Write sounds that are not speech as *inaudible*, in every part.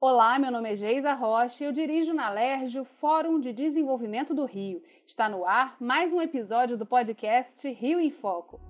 Olá, meu nome é Geisa Rocha e eu dirijo na LERJ o Fórum de Desenvolvimento do Rio. Está no ar mais um episódio do podcast Rio em Foco.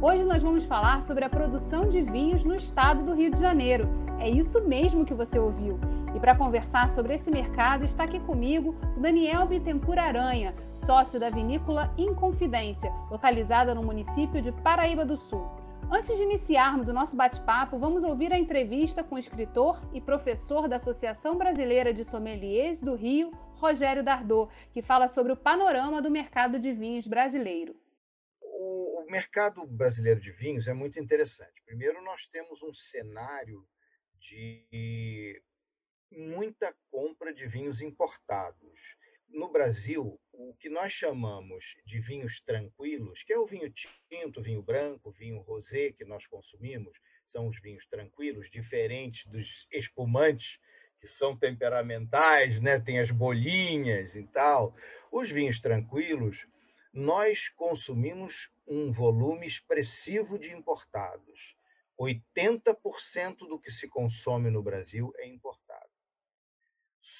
Hoje nós vamos falar sobre a produção de vinhos no estado do Rio de Janeiro. É isso mesmo que você ouviu. E para conversar sobre esse mercado está aqui comigo o Daniel Bittencourt Aranha, sócio da vinícola Inconfidência, localizada no município de Paraíba do Sul. Antes de iniciarmos o nosso bate-papo, vamos ouvir a entrevista com o escritor e professor da Associação Brasileira de Sommeliers do Rio, Rogério Dardot, que fala sobre o panorama do mercado de vinhos brasileiro. O mercado brasileiro de vinhos é muito interessante. Primeiro, nós temos um cenário de muita compra de vinhos importados no Brasil, o que nós chamamos de vinhos tranquilos, que é o vinho tinto, vinho branco, vinho rosé que nós consumimos, são os vinhos tranquilos, diferentes dos espumantes, que são temperamentais, né? tem as bolinhas e tal. Os vinhos tranquilos, nós consumimos um volume expressivo de importados. 80% do que se consome no Brasil é importado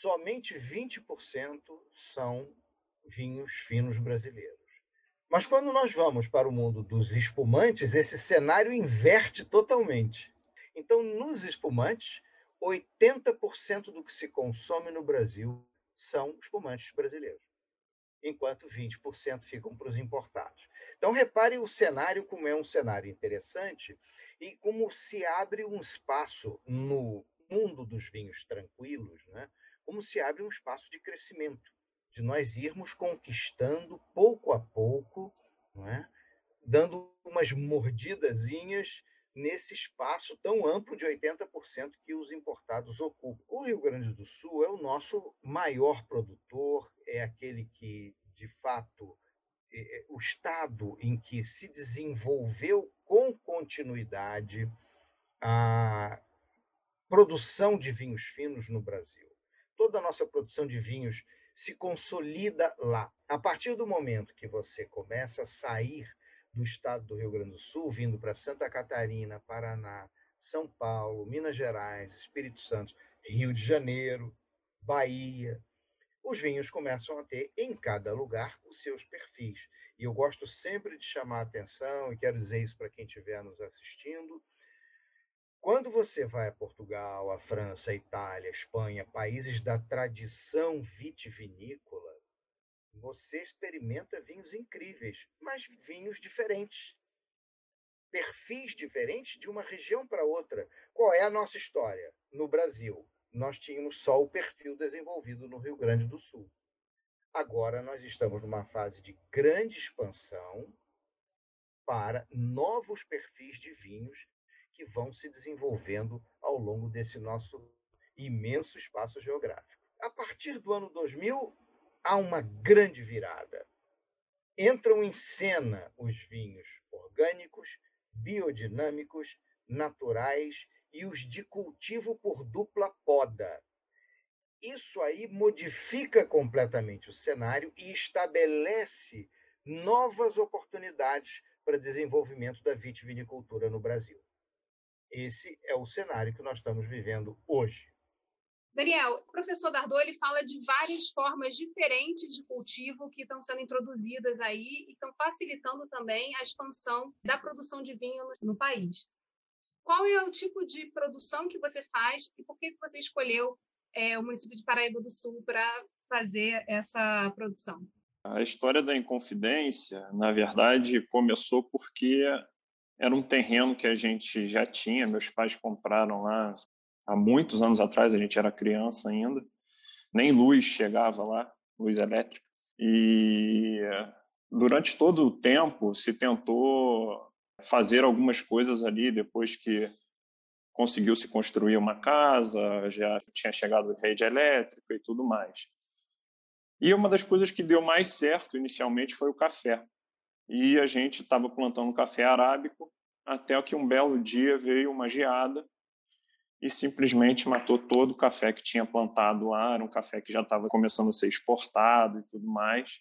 somente 20% são vinhos finos brasileiros. Mas quando nós vamos para o mundo dos espumantes, esse cenário inverte totalmente. Então, nos espumantes, 80% do que se consome no Brasil são espumantes brasileiros, enquanto 20% ficam para os importados. Então, repare o cenário como é um cenário interessante e como se abre um espaço no mundo dos vinhos tranquilos, né? Como se abre um espaço de crescimento, de nós irmos conquistando pouco a pouco, é? dando umas mordidazinhas nesse espaço tão amplo de 80% que os importados ocupam. O Rio Grande do Sul é o nosso maior produtor, é aquele que, de fato, é, é o estado em que se desenvolveu com continuidade a produção de vinhos finos no Brasil toda a nossa produção de vinhos se consolida lá. A partir do momento que você começa a sair do estado do Rio Grande do Sul, vindo para Santa Catarina, Paraná, São Paulo, Minas Gerais, Espírito Santo, Rio de Janeiro, Bahia, os vinhos começam a ter em cada lugar os seus perfis. E eu gosto sempre de chamar a atenção, e quero dizer isso para quem estiver nos assistindo, quando você vai a Portugal, a França, a Itália, a Espanha, países da tradição vitivinícola, você experimenta vinhos incríveis, mas vinhos diferentes. Perfis diferentes de uma região para outra. Qual é a nossa história? No Brasil, nós tínhamos só o perfil desenvolvido no Rio Grande do Sul. Agora nós estamos numa fase de grande expansão para novos perfis de vinhos que vão se desenvolvendo ao longo desse nosso imenso espaço geográfico. A partir do ano 2000, há uma grande virada. Entram em cena os vinhos orgânicos, biodinâmicos, naturais e os de cultivo por dupla poda. Isso aí modifica completamente o cenário e estabelece novas oportunidades para desenvolvimento da vitivinicultura no Brasil. Esse é o cenário que nós estamos vivendo hoje. Daniel, o professor Dardot ele fala de várias formas diferentes de cultivo que estão sendo introduzidas aí e estão facilitando também a expansão da produção de vinho no, no país. Qual é o tipo de produção que você faz e por que você escolheu é, o município de Paraíba do Sul para fazer essa produção? A história da Inconfidência, na verdade, começou porque era um terreno que a gente já tinha, meus pais compraram lá há muitos anos atrás, a gente era criança ainda, nem luz chegava lá, luz elétrica. E durante todo o tempo se tentou fazer algumas coisas ali depois que conseguiu se construir uma casa, já tinha chegado rede elétrica e tudo mais. E uma das coisas que deu mais certo inicialmente foi o café. E a gente estava plantando café arábico até que um belo dia veio uma geada e simplesmente matou todo o café que tinha plantado lá. Era um café que já estava começando a ser exportado e tudo mais.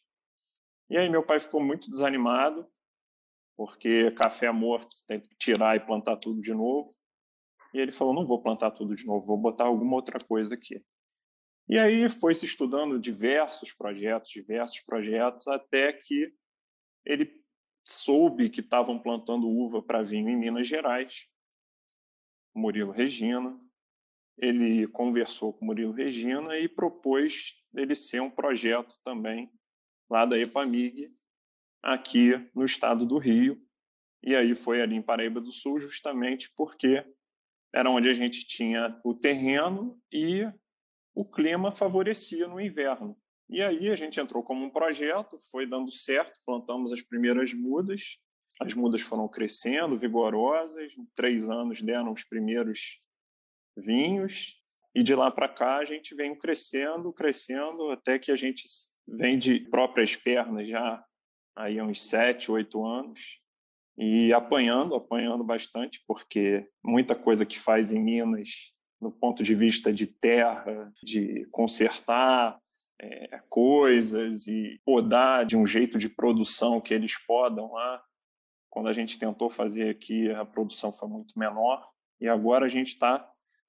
E aí meu pai ficou muito desanimado porque café morto tem que tirar e plantar tudo de novo. E ele falou: não vou plantar tudo de novo, vou botar alguma outra coisa aqui. E aí foi se estudando diversos projetos, diversos projetos, até que ele soube que estavam plantando uva para vinho em Minas Gerais, Murilo Regina. Ele conversou com Murilo Regina e propôs ele ser um projeto também lá da Epamig, aqui no estado do Rio. E aí foi ali em Paraíba do Sul, justamente porque era onde a gente tinha o terreno e o clima favorecia no inverno. E aí a gente entrou como um projeto, foi dando certo, plantamos as primeiras mudas, as mudas foram crescendo, vigorosas, em três anos deram os primeiros vinhos, e de lá para cá a gente vem crescendo, crescendo, até que a gente vem de próprias pernas já aí há uns sete, oito anos, e apanhando, apanhando bastante, porque muita coisa que faz em Minas, no ponto de vista de terra, de consertar é, coisas e podar de um jeito de produção que eles podam lá. Quando a gente tentou fazer aqui, a produção foi muito menor, e agora a gente está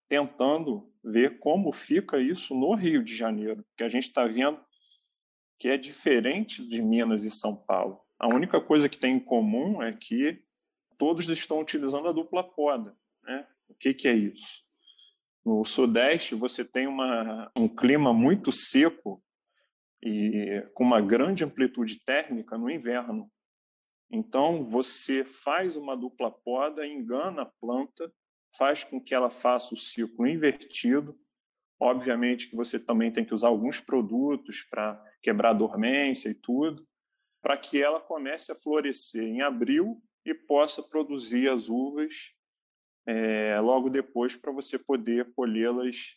tentando ver como fica isso no Rio de Janeiro, porque a gente está vendo que é diferente de Minas e São Paulo. A única coisa que tem em comum é que todos estão utilizando a dupla poda. Né? O que, que é isso? No Sudeste, você tem uma, um clima muito seco e com uma grande amplitude térmica no inverno. Então, você faz uma dupla poda, engana a planta, faz com que ela faça o ciclo invertido. Obviamente que você também tem que usar alguns produtos para quebrar a dormência e tudo, para que ela comece a florescer em abril e possa produzir as uvas é, logo depois para você poder colhê-las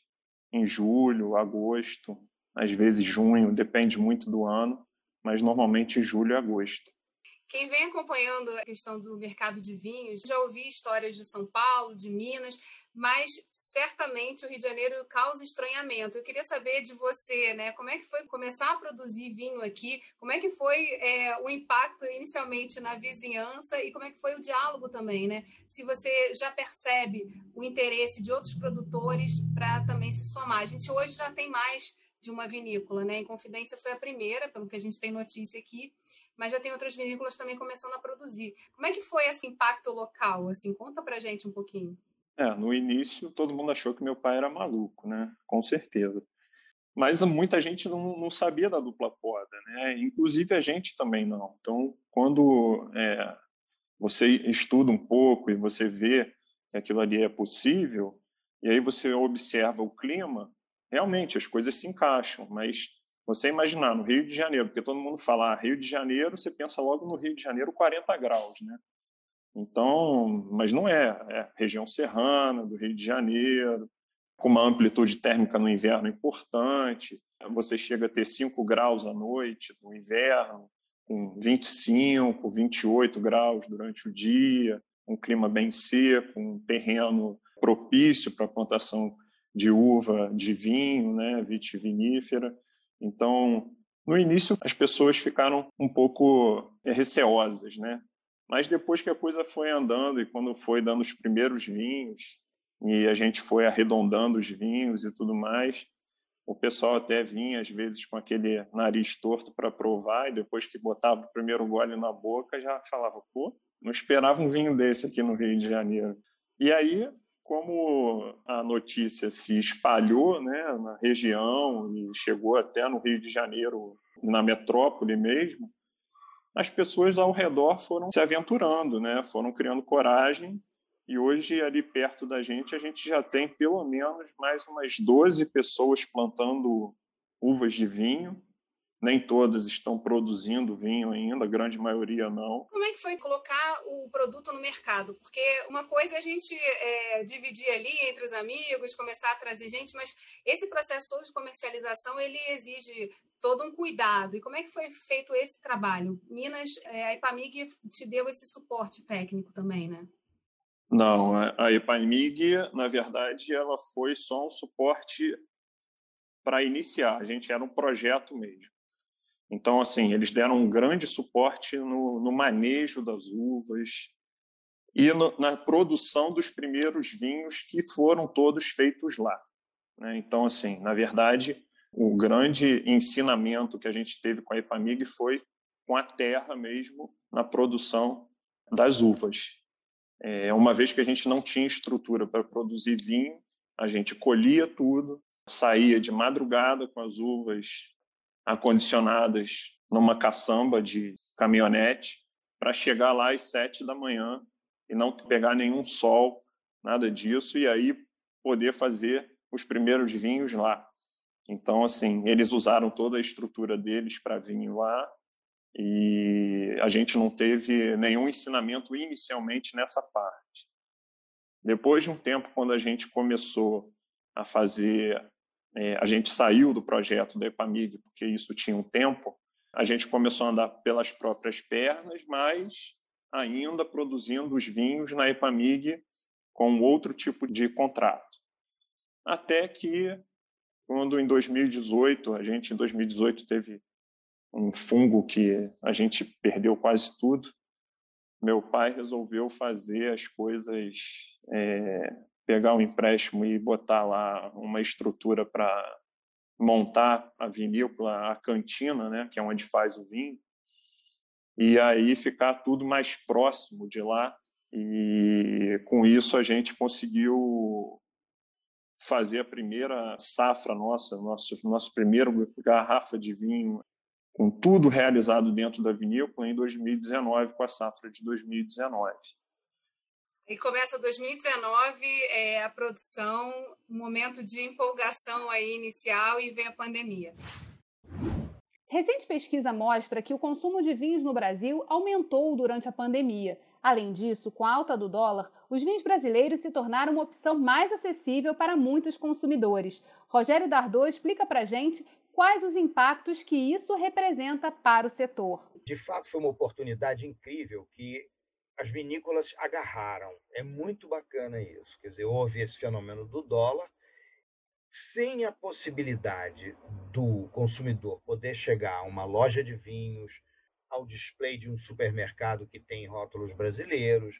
em julho, agosto, às vezes junho, depende muito do ano, mas normalmente julho e agosto. Quem vem acompanhando a questão do mercado de vinhos já ouvi histórias de São Paulo, de Minas, mas certamente o Rio de Janeiro causa estranhamento. Eu queria saber de você, né? Como é que foi começar a produzir vinho aqui? Como é que foi é, o impacto inicialmente na vizinhança e como é que foi o diálogo também, né? Se você já percebe o interesse de outros produtores para também se somar. A gente hoje já tem mais de uma vinícola, né? Em Confidência foi a primeira, pelo que a gente tem notícia aqui, mas já tem outras vinícolas também começando a produzir. Como é que foi esse impacto local? Assim, conta pra gente um pouquinho. É, no início todo mundo achou que meu pai era maluco, né? Com certeza. Mas muita gente não, não sabia da dupla poda, né? Inclusive a gente também não. Então, quando é, você estuda um pouco e você vê que aquilo ali é possível, e aí você observa o clima, realmente as coisas se encaixam, mas você imaginar no Rio de Janeiro, porque todo mundo fala ah, Rio de Janeiro, você pensa logo no Rio de Janeiro 40 graus, né? Então, mas não é, é região serrana do Rio de Janeiro, com uma amplitude térmica no inverno importante. Você chega a ter 5 graus à noite no inverno, com 25, 28 graus durante o dia, um clima bem seco, um terreno propício para a plantação de uva de vinho, né, vitivinífera. Então, no início, as pessoas ficaram um pouco receosas, né? Mas depois que a coisa foi andando e quando foi dando os primeiros vinhos e a gente foi arredondando os vinhos e tudo mais, o pessoal até vinha às vezes com aquele nariz torto para provar e depois que botava o primeiro gole na boca já falava, pô, não esperava um vinho desse aqui no Rio de Janeiro. E aí como a notícia se espalhou né, na região e chegou até no Rio de Janeiro, na metrópole mesmo, as pessoas ao redor foram se aventurando, né, foram criando coragem. E hoje, ali perto da gente, a gente já tem pelo menos mais umas 12 pessoas plantando uvas de vinho nem todas estão produzindo vinho ainda, a grande maioria não. Como é que foi colocar o produto no mercado? Porque uma coisa é a gente é, dividir ali entre os amigos, começar a trazer gente, mas esse processo todo de comercialização ele exige todo um cuidado. E como é que foi feito esse trabalho? Minas, é, a Ipamig te deu esse suporte técnico também, né? Não, a Ipamig, na verdade, ela foi só um suporte para iniciar. A gente era um projeto mesmo. Então, assim, eles deram um grande suporte no, no manejo das uvas e no, na produção dos primeiros vinhos que foram todos feitos lá. Né? Então, assim, na verdade, o grande ensinamento que a gente teve com a Epamig foi com a terra mesmo na produção das uvas. É, uma vez que a gente não tinha estrutura para produzir vinho, a gente colhia tudo, saía de madrugada com as uvas acondicionadas numa caçamba de caminhonete para chegar lá às sete da manhã e não pegar nenhum sol, nada disso, e aí poder fazer os primeiros vinhos lá. Então, assim, eles usaram toda a estrutura deles para vinho lá e a gente não teve nenhum ensinamento inicialmente nessa parte. Depois de um tempo, quando a gente começou a fazer, é, a gente saiu do projeto da Epamig, porque isso tinha um tempo, a gente começou a andar pelas próprias pernas, mas ainda produzindo os vinhos na Epamig com outro tipo de contrato. Até que, quando em 2018, a gente em 2018 teve um fungo que a gente perdeu quase tudo, meu pai resolveu fazer as coisas, é, pegar um empréstimo e botar lá uma estrutura para montar a vinícola, a cantina, né, que é onde faz o vinho, e aí ficar tudo mais próximo de lá. E com isso a gente conseguiu fazer a primeira safra nossa, nosso nosso primeiro garrafa de vinho com tudo realizado dentro da vinícola em 2019 com a safra de 2019. E começa 2019 é, a produção, um momento de empolgação aí inicial e vem a pandemia. Recente pesquisa mostra que o consumo de vinhos no Brasil aumentou durante a pandemia. Além disso, com a alta do dólar, os vinhos brasileiros se tornaram uma opção mais acessível para muitos consumidores. Rogério Dardot explica para gente quais os impactos que isso representa para o setor. De fato, foi uma oportunidade incrível que as vinícolas agarraram. É muito bacana isso. Quer dizer, houve esse fenômeno do dólar sem a possibilidade do consumidor poder chegar a uma loja de vinhos, ao display de um supermercado que tem rótulos brasileiros,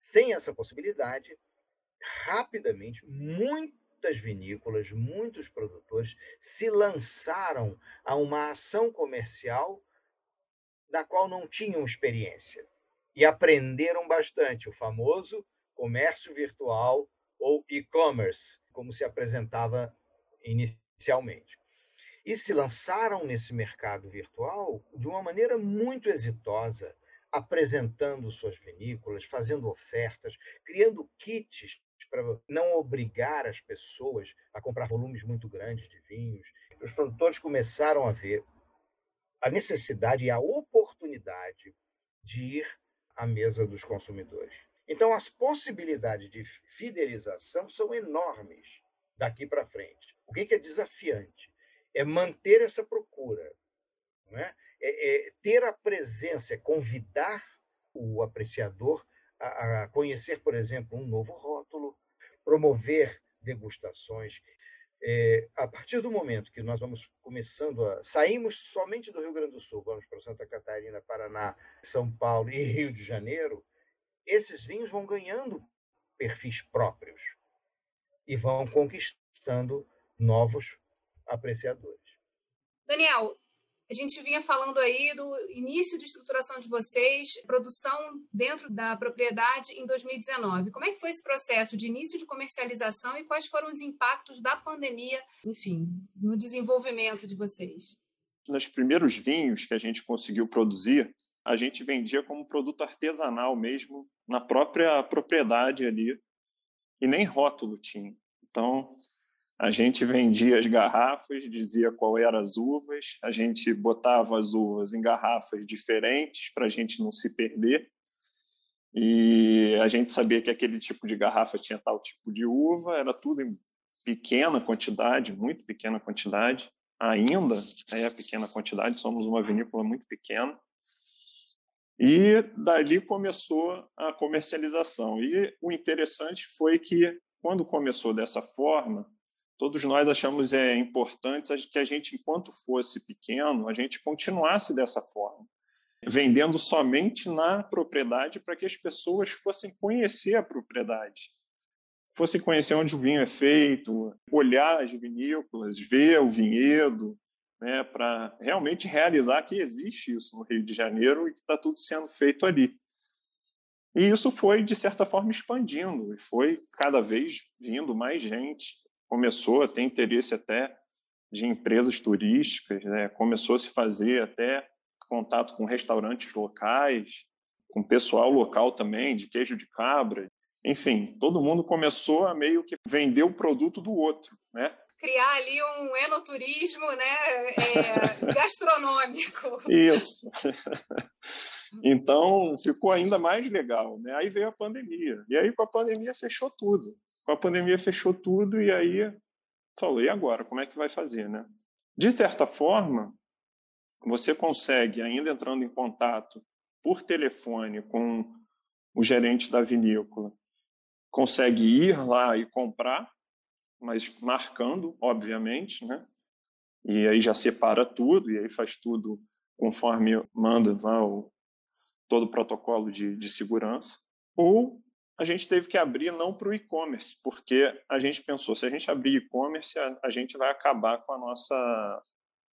sem essa possibilidade, rapidamente, muitas vinícolas, muitos produtores se lançaram a uma ação comercial da qual não tinham experiência e aprenderam bastante o famoso comércio virtual ou e-commerce, como se apresentava inicialmente. E se lançaram nesse mercado virtual de uma maneira muito exitosa, apresentando suas vinícolas, fazendo ofertas, criando kits para não obrigar as pessoas a comprar volumes muito grandes de vinhos. Os produtores começaram a ver a necessidade e a oportunidade de ir à mesa dos consumidores. Então, as possibilidades de fidelização são enormes daqui para frente. O que é desafiante? É manter essa procura, é? É, é ter a presença, é convidar o apreciador a, a conhecer, por exemplo, um novo rótulo, promover degustações. É, a partir do momento que nós vamos começando a. Saímos somente do Rio Grande do Sul, vamos para Santa Catarina, Paraná, São Paulo e Rio de Janeiro, esses vinhos vão ganhando perfis próprios e vão conquistando novos apreciadores. Daniel, a gente vinha falando aí do início de estruturação de vocês, produção dentro da propriedade em 2019. Como é que foi esse processo de início de comercialização e quais foram os impactos da pandemia, enfim, no desenvolvimento de vocês? Nos primeiros vinhos que a gente conseguiu produzir, a gente vendia como produto artesanal mesmo, na própria propriedade ali, e nem rótulo tinha. Então, a gente vendia as garrafas, dizia qual eram as uvas, a gente botava as uvas em garrafas diferentes para a gente não se perder. E a gente sabia que aquele tipo de garrafa tinha tal tipo de uva, era tudo em pequena quantidade, muito pequena quantidade. Ainda é pequena quantidade, somos uma vinícola muito pequena. E dali começou a comercialização. E o interessante foi que, quando começou dessa forma, todos nós achamos é, importante que a gente, enquanto fosse pequeno, a gente continuasse dessa forma, vendendo somente na propriedade para que as pessoas fossem conhecer a propriedade, fossem conhecer onde o vinho é feito, olhar as vinícolas, ver o vinhedo, né, para realmente realizar que existe isso no Rio de Janeiro e que está tudo sendo feito ali. E isso foi, de certa forma, expandindo, e foi cada vez vindo mais gente. Começou a ter interesse até de empresas turísticas, né? começou a se fazer até contato com restaurantes locais, com pessoal local também, de queijo de cabra. Enfim, todo mundo começou a meio que vender o produto do outro, né? Criar ali um enoturismo né? É, *laughs* gastronômico. Isso. *laughs* Então, ficou ainda mais legal. Né? Aí veio a pandemia. E aí, com a pandemia, fechou tudo. Com a pandemia, fechou tudo. E aí, falou: e agora? Como é que vai fazer? Né? De certa forma, você consegue, ainda entrando em contato por telefone com o gerente da vinícola, consegue ir lá e comprar, mas marcando, obviamente, né? E aí já separa tudo, e aí faz tudo conforme manda lá o, todo o protocolo de, de segurança, ou a gente teve que abrir não para o e-commerce, porque a gente pensou, se a gente abrir e-commerce, a, a, gente vai acabar com a nossa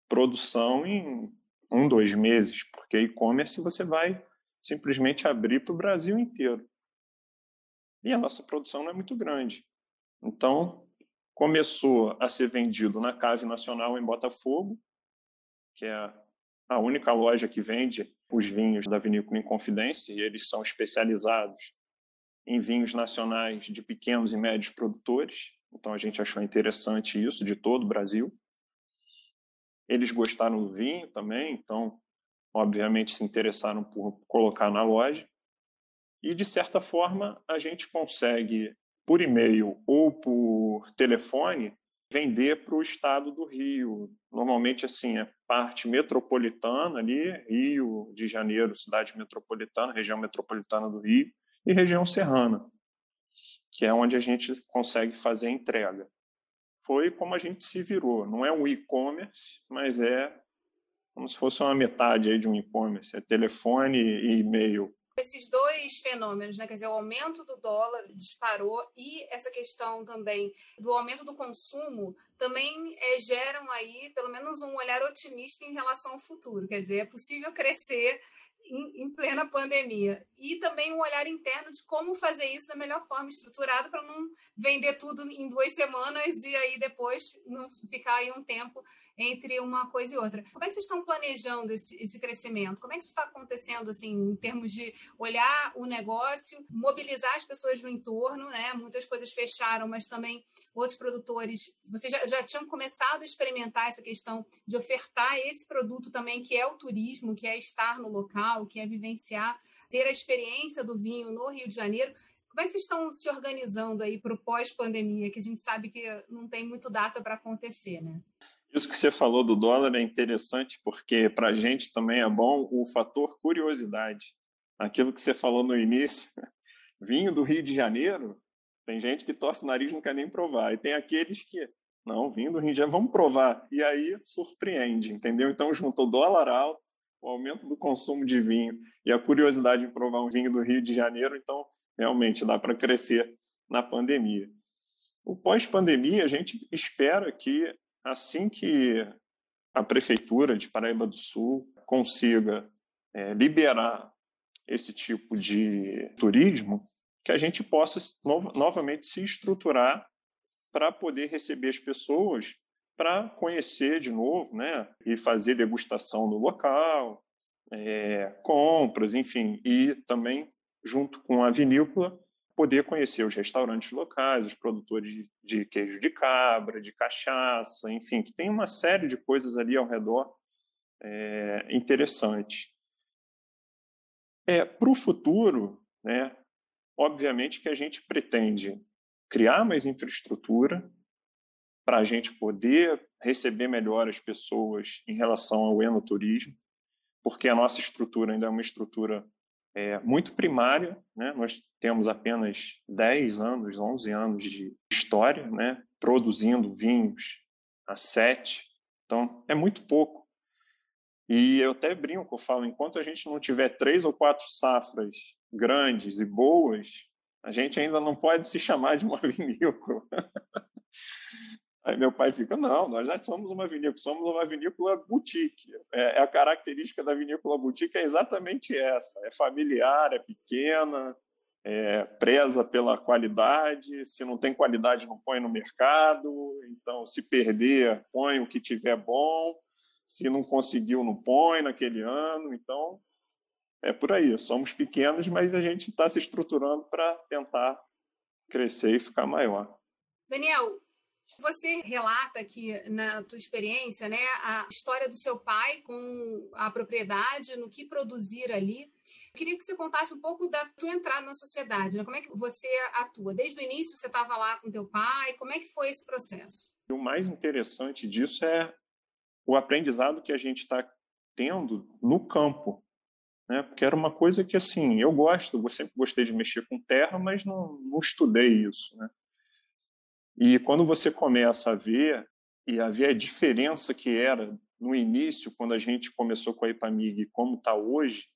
produção em um, dois meses, porque e-commerce você vai simplesmente abrir para o Brasil inteiro. E a nossa produção não é muito grande. Então, começou a ser vendido na Cave Nacional em Botafogo, que é a única loja que vende os vinhos da Vinícola Inconfidência, e eles são especializados em vinhos nacionais de pequenos e médios produtores. Então a gente achou interessante isso de todo o Brasil. Eles gostaram do vinho também, então obviamente se interessaram por colocar na loja. E de certa forma a gente consegue por e-mail ou por telefone vender para o estado do Rio. Normalmente, assim, é parte metropolitana ali, Rio de Janeiro, cidade metropolitana, região metropolitana do Rio, e região serrana, que é onde a gente consegue fazer a entrega. Foi como a gente se virou. Não é um e-commerce, mas é como se fosse uma metade aí de um e-commerce. É telefone e e-mail esses dois fenômenos, né? quer dizer, o aumento do dólar disparou e essa questão também do aumento do consumo também é, geram aí pelo menos um olhar otimista em relação ao futuro. Quer dizer, é possível crescer em, em plena pandemia. E também um olhar interno de como fazer isso da melhor forma, estruturado, para não vender tudo em duas semanas e aí depois não ficar aí um tempo entre uma coisa e outra. Como é que vocês estão planejando esse, esse crescimento? Como é que isso está acontecendo, assim, em termos de olhar o negócio, mobilizar as pessoas do entorno, né? Muitas coisas fecharam, mas também outros produtores, vocês já, já tinham começado a experimentar essa questão de ofertar esse produto também, que é o turismo, que é estar no local, que é vivenciar, ter a experiência do vinho no Rio de Janeiro. Como é que vocês estão se organizando aí para o pós-pandemia, que a gente sabe que não tem muito data para acontecer, né? Isso que você falou do dólar é interessante porque para a gente também é bom o fator curiosidade. Aquilo que você falou no início, *laughs* vinho do Rio de Janeiro, tem gente que torce o nariz e não quer nem provar. E tem aqueles que, não, vinho do Rio de Janeiro, vamos provar. E aí surpreende, entendeu? Então juntou dólar alto, o aumento do consumo de vinho e a curiosidade em provar um vinho do Rio de Janeiro, então realmente dá para crescer na pandemia. O pós-pandemia, a gente espera que assim que a prefeitura de Paraíba do Sul consiga é, liberar esse tipo de turismo, que a gente possa no, novamente se estruturar para poder receber as pessoas para conhecer de novo, né, e fazer degustação no local, é, compras, enfim, e também junto com a vinícola poder conhecer os restaurantes locais, os produtores de queijo de cabra, de cachaça, enfim, que tem uma série de coisas ali ao redor é, interessante. É, Para o futuro, né, obviamente que a gente pretende criar mais infraestrutura para a gente poder receber melhor as pessoas em relação ao enoturismo, porque a nossa estrutura ainda é uma estrutura é, muito primária, né? Nós temos apenas 10 anos, 11 anos de história, né? Produzindo vinhos a sete, então é muito pouco. E eu até brinco, eu falo, enquanto a gente não tiver três ou quatro safras grandes e boas, a gente ainda não pode se chamar de uma *laughs* vinícola. Aí meu pai fica, não, nós já somos uma vinícola, somos uma vinícola boutique. É, é, a característica da vinícola boutique é exatamente essa, é familiar, é pequena, é preza pela qualidade, se não tem qualidade não põe no mercado, então se perder, põe o que tiver bom, se não conseguiu não põe naquele ano, então é por aí, somos pequenos, mas a gente está se estruturando para tentar crescer e ficar maior. Daniel, você relata aqui na tua experiência, né, a história do seu pai com a propriedade, no que produzir ali. Eu queria que você contasse um pouco da tua entrada na sociedade, né? Como é que você atua? Desde o início você estava lá com teu pai, como é que foi esse processo? O mais interessante disso é o aprendizado que a gente está tendo no campo, né? Porque era uma coisa que assim eu gosto, eu sempre gostei de mexer com terra, mas não, não estudei isso, né? E quando você começa a ver e a ver a diferença que era no início, quando a gente começou com a Ipamig, como está hoje,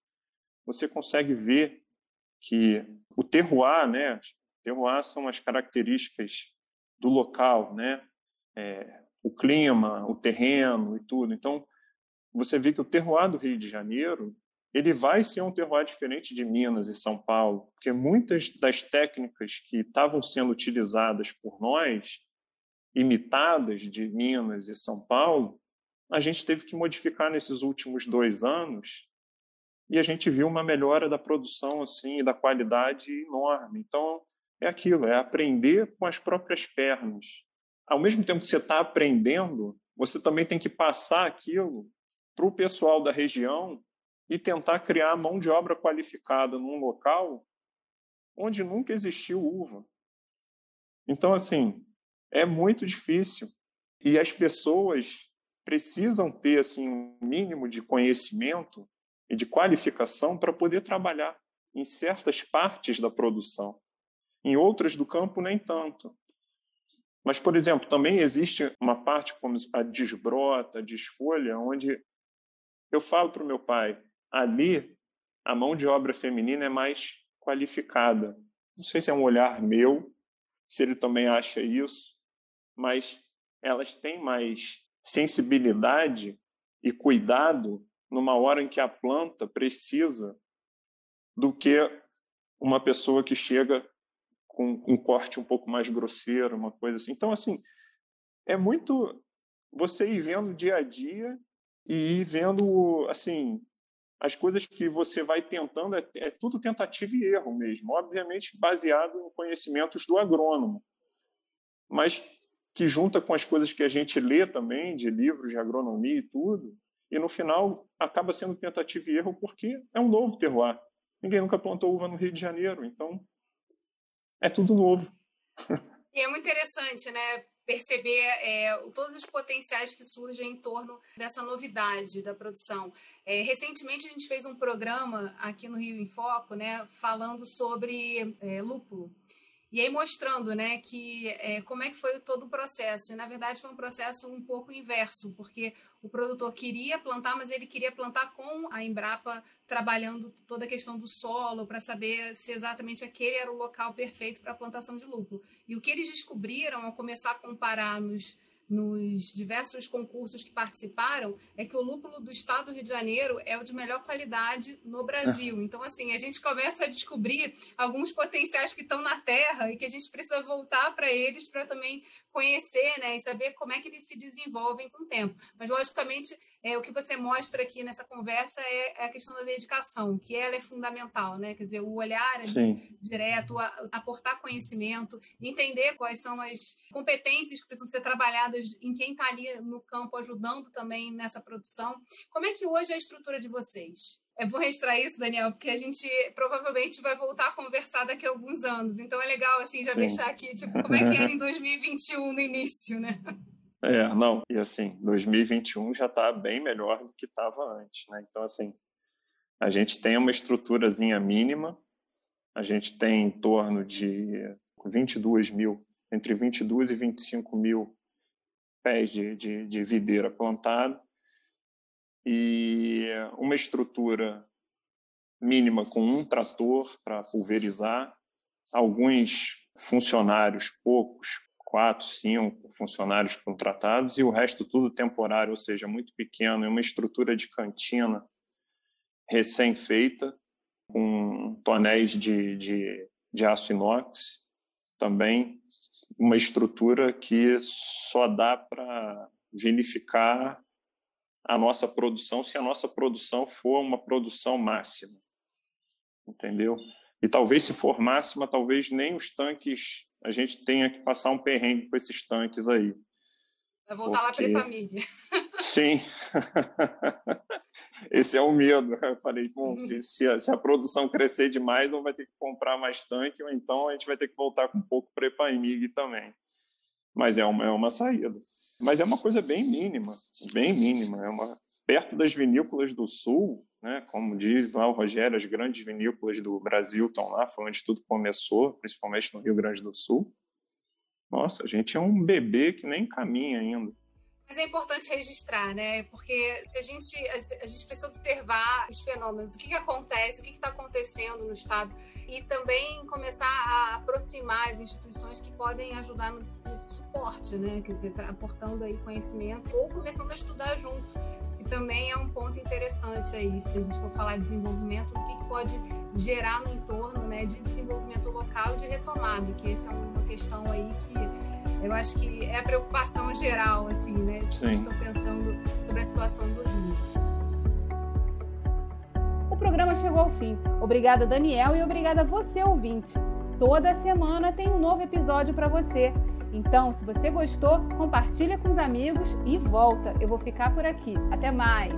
você consegue ver que o terroir, né? Terroir são as características do local, né? É, o clima, o terreno e tudo. Então, você vê que o terroir do Rio de Janeiro ele vai ser um terroir diferente de Minas e São Paulo, porque muitas das técnicas que estavam sendo utilizadas por nós, imitadas de Minas e São Paulo, a gente teve que modificar nesses últimos dois anos e a gente viu uma melhora da produção assim da qualidade enorme. Então é aquilo, é aprender com as próprias pernas. Ao mesmo tempo que você está aprendendo, você também tem que passar aquilo para o pessoal da região e tentar criar mão de obra qualificada num local onde nunca existiu uva. Então, assim, é muito difícil e as pessoas precisam ter assim um mínimo de conhecimento e de qualificação para poder trabalhar em certas partes da produção. Em outras do campo nem tanto. Mas, por exemplo, também existe uma parte como a desbrota, a desfolha, onde eu falo para o meu pai, ali a mão de obra feminina é mais qualificada. Não sei se é um olhar meu, se ele também acha isso, mas elas têm mais sensibilidade e cuidado numa hora em que a planta precisa do que uma pessoa que chega com um corte um pouco mais grosseiro, uma coisa assim. Então, assim, é muito você ir vendo dia a dia e ir vendo, assim, as coisas que você vai tentando é, é, tudo tentativa e erro mesmo, obviamente baseado em conhecimentos do agrônomo, mas que junta com as coisas que a gente lê também, de livros de agronomia e tudo, e no final acaba sendo tentativa e erro porque é um novo terroir. Ninguém nunca plantou uva no Rio de Janeiro, então é tudo novo. E é muito interessante, né? Perceber é, todos os potenciais que surgem em torno dessa novidade da produção. É, recentemente a gente fez um programa aqui no Rio em Foco, né, falando sobre é, lúpulo. E aí mostrando, né, que é, como é que foi todo o processo. E, na verdade, foi um processo um pouco inverso, porque o produtor queria plantar, mas ele queria plantar com a Embrapa trabalhando toda a questão do solo para saber se exatamente aquele era o local perfeito para a plantação de lúpulo. E o que eles descobriram ao começar a comparar nos nos diversos concursos que participaram é que o lúpulo do estado do Rio de Janeiro é o de melhor qualidade no Brasil. Então, assim, a gente começa a descobrir alguns potenciais que estão na terra e que a gente precisa voltar para eles para também conhecer né, e saber como é que eles se desenvolvem com o tempo. Mas, logicamente, é, o que você mostra aqui nessa conversa é, é a questão da dedicação, que ela é fundamental, né? Quer dizer, o olhar direto, a, aportar conhecimento, entender quais são as competências que precisam ser trabalhadas em quem está ali no campo ajudando também nessa produção. Como é que hoje é a estrutura de vocês? É bom registrar isso, Daniel, porque a gente provavelmente vai voltar a conversar daqui a alguns anos. Então é legal assim já Sim. deixar aqui, tipo, como é que era em 2021 no início, né? É, não, e assim, 2021 já está bem melhor do que estava antes, né? Então, assim, A gente tem uma estruturazinha mínima, a gente tem em torno de 22 mil, entre 22 e 25 mil pés de, de, de videira plantado e uma estrutura mínima com um trator para pulverizar, alguns funcionários, poucos, quatro, cinco funcionários contratados, e o resto tudo temporário, ou seja, muito pequeno, e uma estrutura de cantina recém-feita, com tonéis de, de, de aço inox, também uma estrutura que só dá para vinificar a nossa produção se a nossa produção for uma produção máxima. Entendeu? E talvez se for máxima, talvez nem os tanques a gente tenha que passar um perrengue com esses tanques aí. Vai voltar Porque... lá para Ipamig. Sim. *laughs* Esse é o medo. Eu falei, bom, uhum. se, se, a, se, a, produção crescer demais, ou vai ter que comprar mais tanque, ou então a gente vai ter que voltar com um pouco para Ipamig também. Mas é uma, é uma saída. Mas é uma coisa bem mínima, bem mínima. É uma perto das vinícolas do Sul, né? Como diz lá o Rogério, as grandes vinícolas do Brasil estão lá, foi onde tudo começou, principalmente no Rio Grande do Sul. Nossa, a gente é um bebê que nem caminha ainda. Mas é importante registrar, né? Porque se a gente a gente precisa observar os fenômenos, o que, que acontece, o que está acontecendo no estado e também começar a aproximar as instituições que podem ajudar nesse, nesse suporte, né? Quer dizer, aportando aí conhecimento ou começando a estudar junto que também é um ponto interessante aí, se a gente for falar de desenvolvimento, o que, que pode gerar no entorno né, de desenvolvimento local e de retomada, que essa é uma questão aí que eu acho que é a preocupação geral, assim, né? Estou pensando sobre a situação do Rio. O programa chegou ao fim. Obrigada, Daniel, e obrigada a você, ouvinte. Toda semana tem um novo episódio para você. Então, se você gostou, compartilha com os amigos e volta. Eu vou ficar por aqui. Até mais!